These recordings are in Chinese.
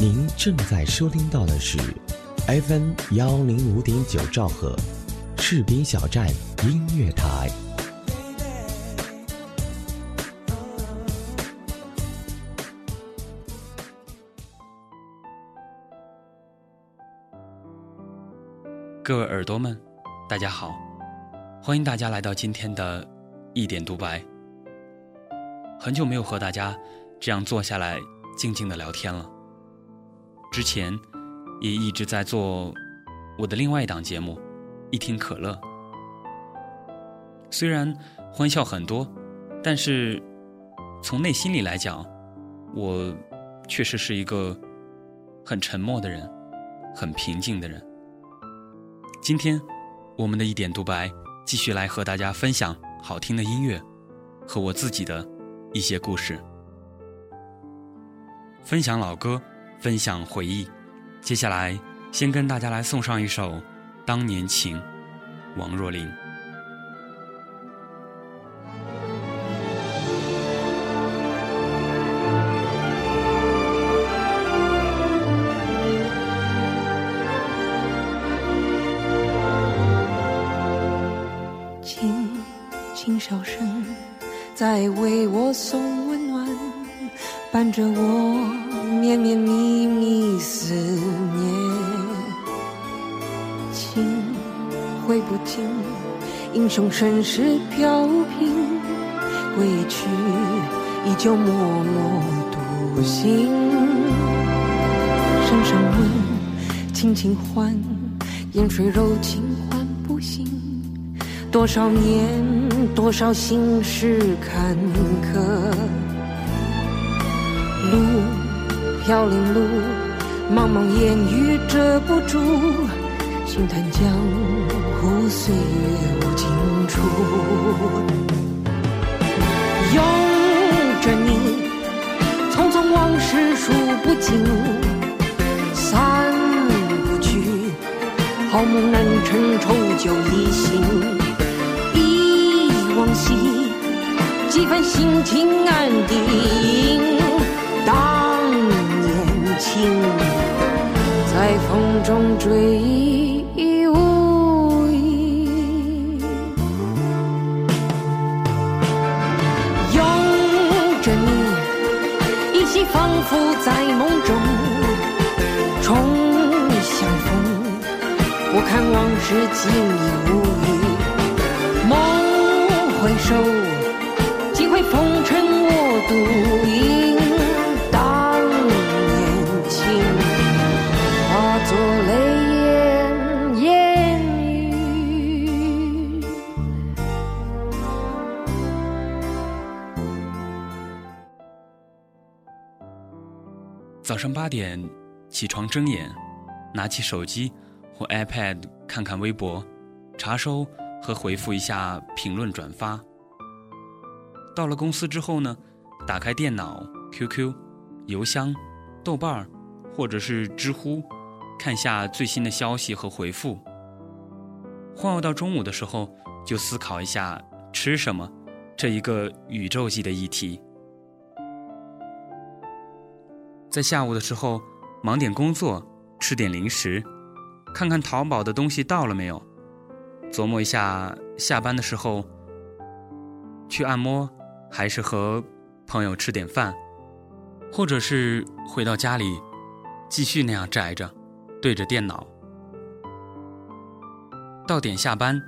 您正在收听到的是 FM 幺零五点九兆赫，赤兵小站音乐台。各位耳朵们，大家好，欢迎大家来到今天的一点独白。很久没有和大家这样坐下来静静的聊天了。之前也一直在做我的另外一档节目《一听可乐》，虽然欢笑很多，但是从内心里来讲，我确实是一个很沉默的人，很平静的人。今天，我们的一点独白继续来和大家分享好听的音乐和我自己的一些故事，分享老歌，分享回忆。接下来，先跟大家来送上一首《当年情》，王若琳。轻轻笑声在为我送温暖，伴着我绵绵密密思念。情挥不尽，英雄盛世飘萍，归去依旧默默独行。声声问，轻轻唤，烟水柔情唤不醒。多少年，多少心事坎坷，路飘零路，茫茫烟雨遮不住，轻叹江湖岁月无尽处。拥着你，匆匆往事数不尽，散不去，好梦难成，愁酒一醒。忆往昔，几番心情安定。当年情，在风中追无影。拥着你，依稀仿佛在梦中重相逢。我看往事，尽已无语。梦。回首，几回风尘我独饮。早上八点起床睁眼，拿起手机或 iPad 看看微博，查收。和回复一下评论转发。到了公司之后呢，打开电脑、QQ、邮箱、豆瓣儿，或者是知乎，看下最新的消息和回复。晃悠到中午的时候，就思考一下吃什么这一个宇宙级的议题。在下午的时候，忙点工作，吃点零食，看看淘宝的东西到了没有。琢磨一下，下班的时候去按摩，还是和朋友吃点饭，或者是回到家里继续那样宅着，对着电脑。到点下班，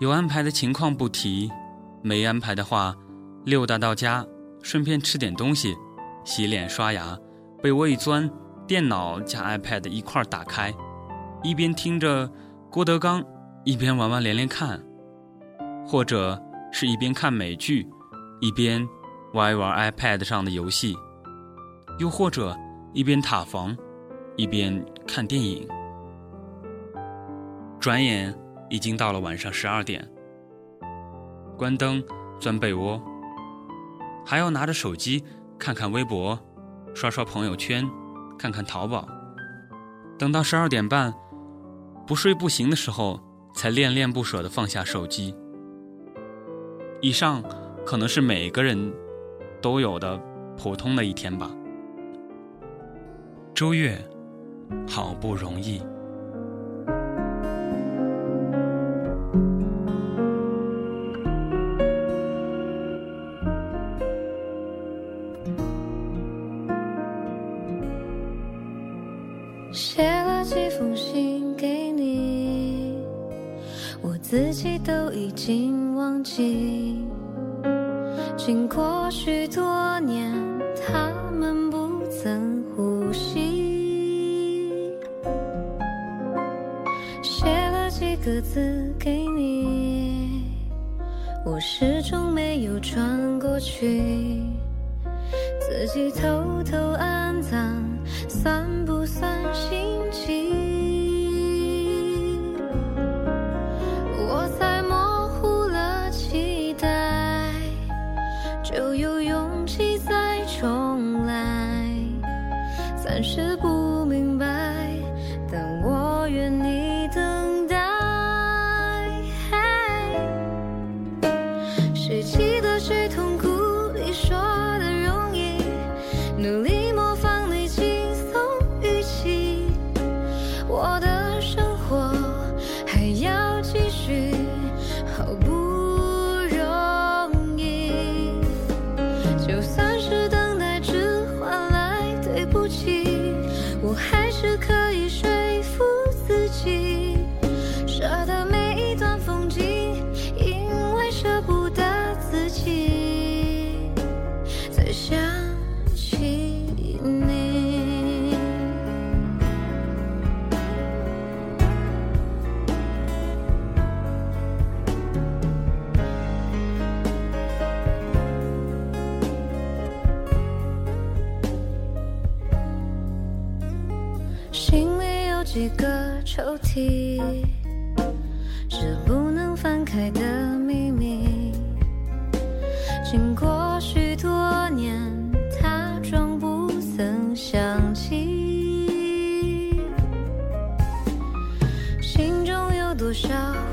有安排的情况不提，没安排的话，溜达到家，顺便吃点东西，洗脸刷牙，被窝一钻，电脑加 iPad 一块打开，一边听着郭德纲。一边玩玩连连看，或者是一边看美剧，一边玩一玩 iPad 上的游戏，又或者一边塔防，一边看电影。转眼已经到了晚上十二点，关灯，钻被窝，还要拿着手机看看微博，刷刷朋友圈，看看淘宝。等到十二点半，不睡不行的时候。才恋恋不舍地放下手机。以上可能是每个人都有的普通的一天吧。周月，好不容易。自己都已经忘记。经过许多年，他们不曾呼吸。写了几个字给你，我始终没有转过去。自己偷偷安葬，算不算心暂时不明白，但我愿意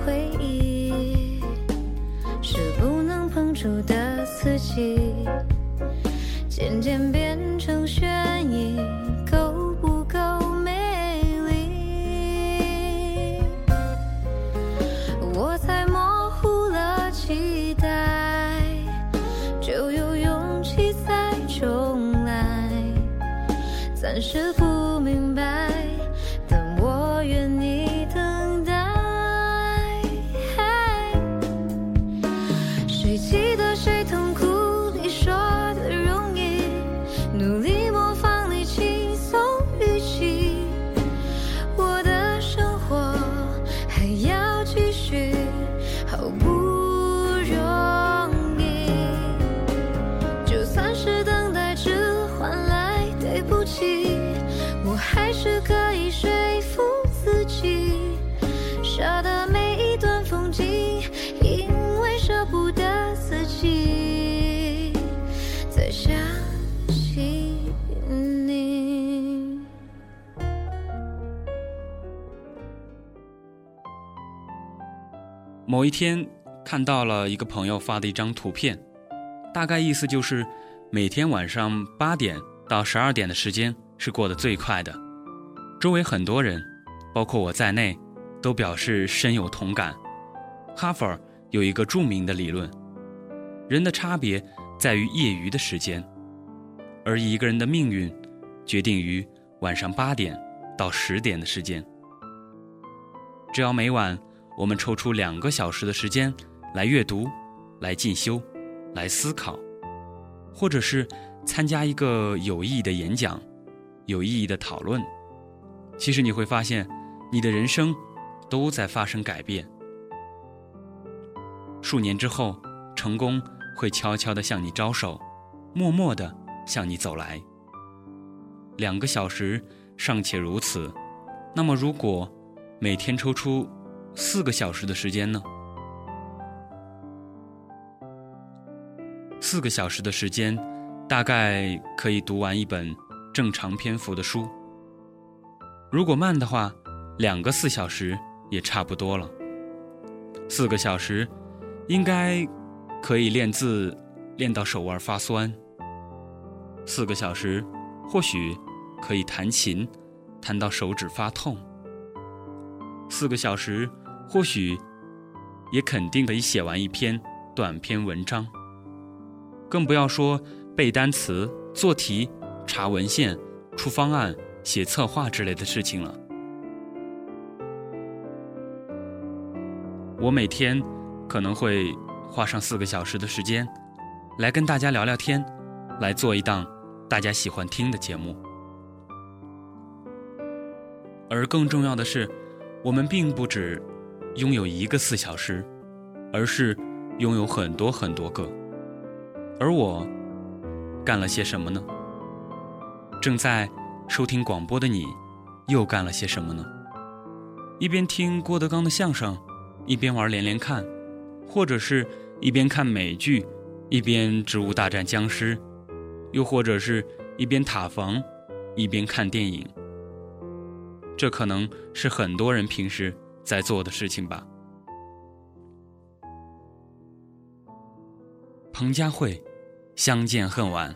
回忆，是不能碰触的刺激。渐渐某一天看到了一个朋友发的一张图片，大概意思就是每天晚上八点到十二点的时间是过得最快的。周围很多人，包括我在内，都表示深有同感。哈佛有一个著名的理论：人的差别在于业余的时间，而一个人的命运决定于晚上八点到十点的时间。只要每晚我们抽出两个小时的时间来阅读、来进修、来思考，或者是参加一个有意义的演讲、有意义的讨论，其实你会发现，你的人生都在发生改变。数年之后，成功会悄悄地向你招手，默默地向你走来。两个小时尚且如此，那么如果每天抽出四个小时的时间呢？四个小时的时间，大概可以读完一本正常篇幅的书。如果慢的话，两个四小时也差不多了。四个小时，应该可以练字练到手腕发酸。四个小时，或许可以弹琴，弹到手指发痛。四个小时，或许也肯定可以写完一篇短篇文章。更不要说背单词、做题、查文献、出方案、写策划之类的事情了。我每天可能会花上四个小时的时间，来跟大家聊聊天，来做一档大家喜欢听的节目。而更重要的是，我们并不只拥有一个四小时，而是拥有很多很多个。而我干了些什么呢？正在收听广播的你，又干了些什么呢？一边听郭德纲的相声。一边玩连连看，或者是一边看美剧，一边《植物大战僵尸》，又或者是一边塔防，一边看电影。这可能是很多人平时在做的事情吧。彭佳慧，相见恨晚。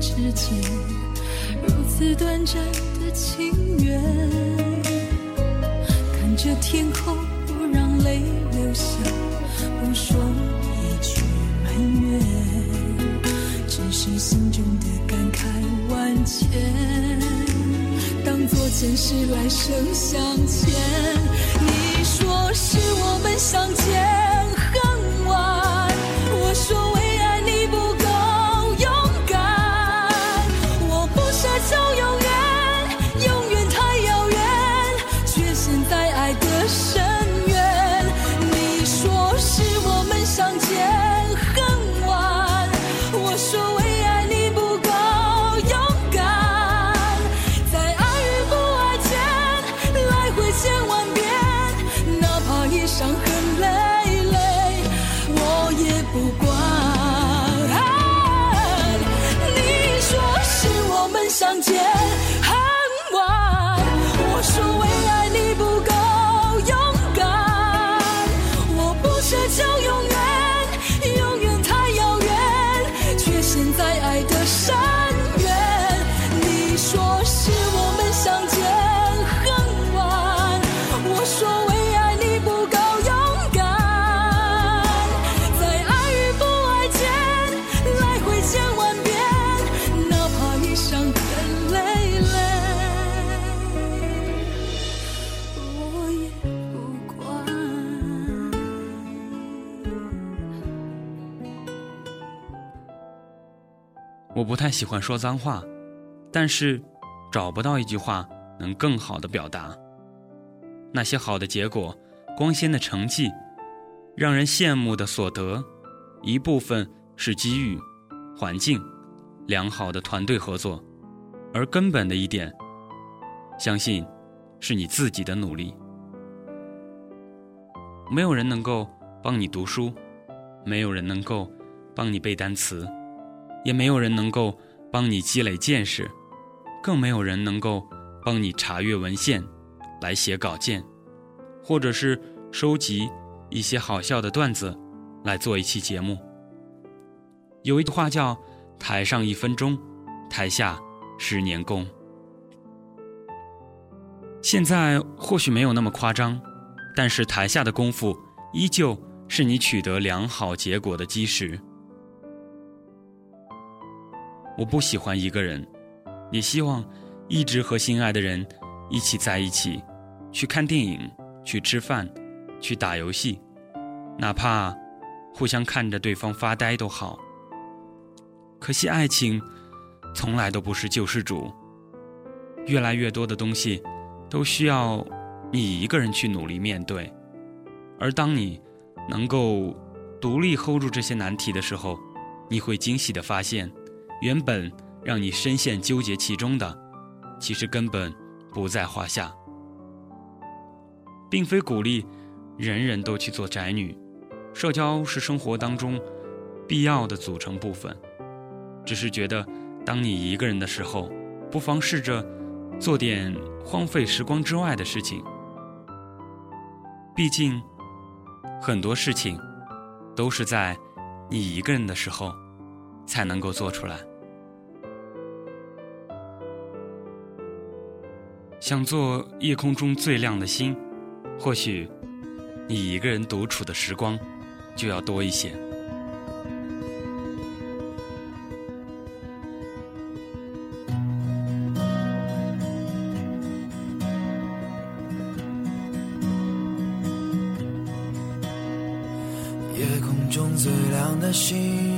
之间，如此短暂的情缘。看着天空，不让泪流下，不说一句埋怨，只是心中的感慨万千。当作前世来生相欠，你说是我们相见相见。不太喜欢说脏话，但是找不到一句话能更好的表达。那些好的结果、光鲜的成绩、让人羡慕的所得，一部分是机遇、环境、良好的团队合作，而根本的一点，相信是你自己的努力。没有人能够帮你读书，没有人能够帮你背单词，也没有人能够帮你积累见识，更没有人能够帮你查阅文献。来写稿件，或者是收集一些好笑的段子，来做一期节目。有一句话叫“台上一分钟，台下十年功”。现在或许没有那么夸张，但是台下的功夫依旧是你取得良好结果的基石。我不喜欢一个人，也希望一直和心爱的人一起在一起。去看电影，去吃饭，去打游戏，哪怕互相看着对方发呆都好。可惜爱情从来都不是救世主，越来越多的东西都需要你一个人去努力面对。而当你能够独立 hold 住这些难题的时候，你会惊喜的发现，原本让你深陷纠结其中的，其实根本不在话下。并非鼓励人人都去做宅女，社交是生活当中必要的组成部分。只是觉得，当你一个人的时候，不妨试着做点荒废时光之外的事情。毕竟，很多事情都是在你一个人的时候才能够做出来。想做夜空中最亮的星。或许，你一个人独处的时光就要多一些。夜空中最亮的星，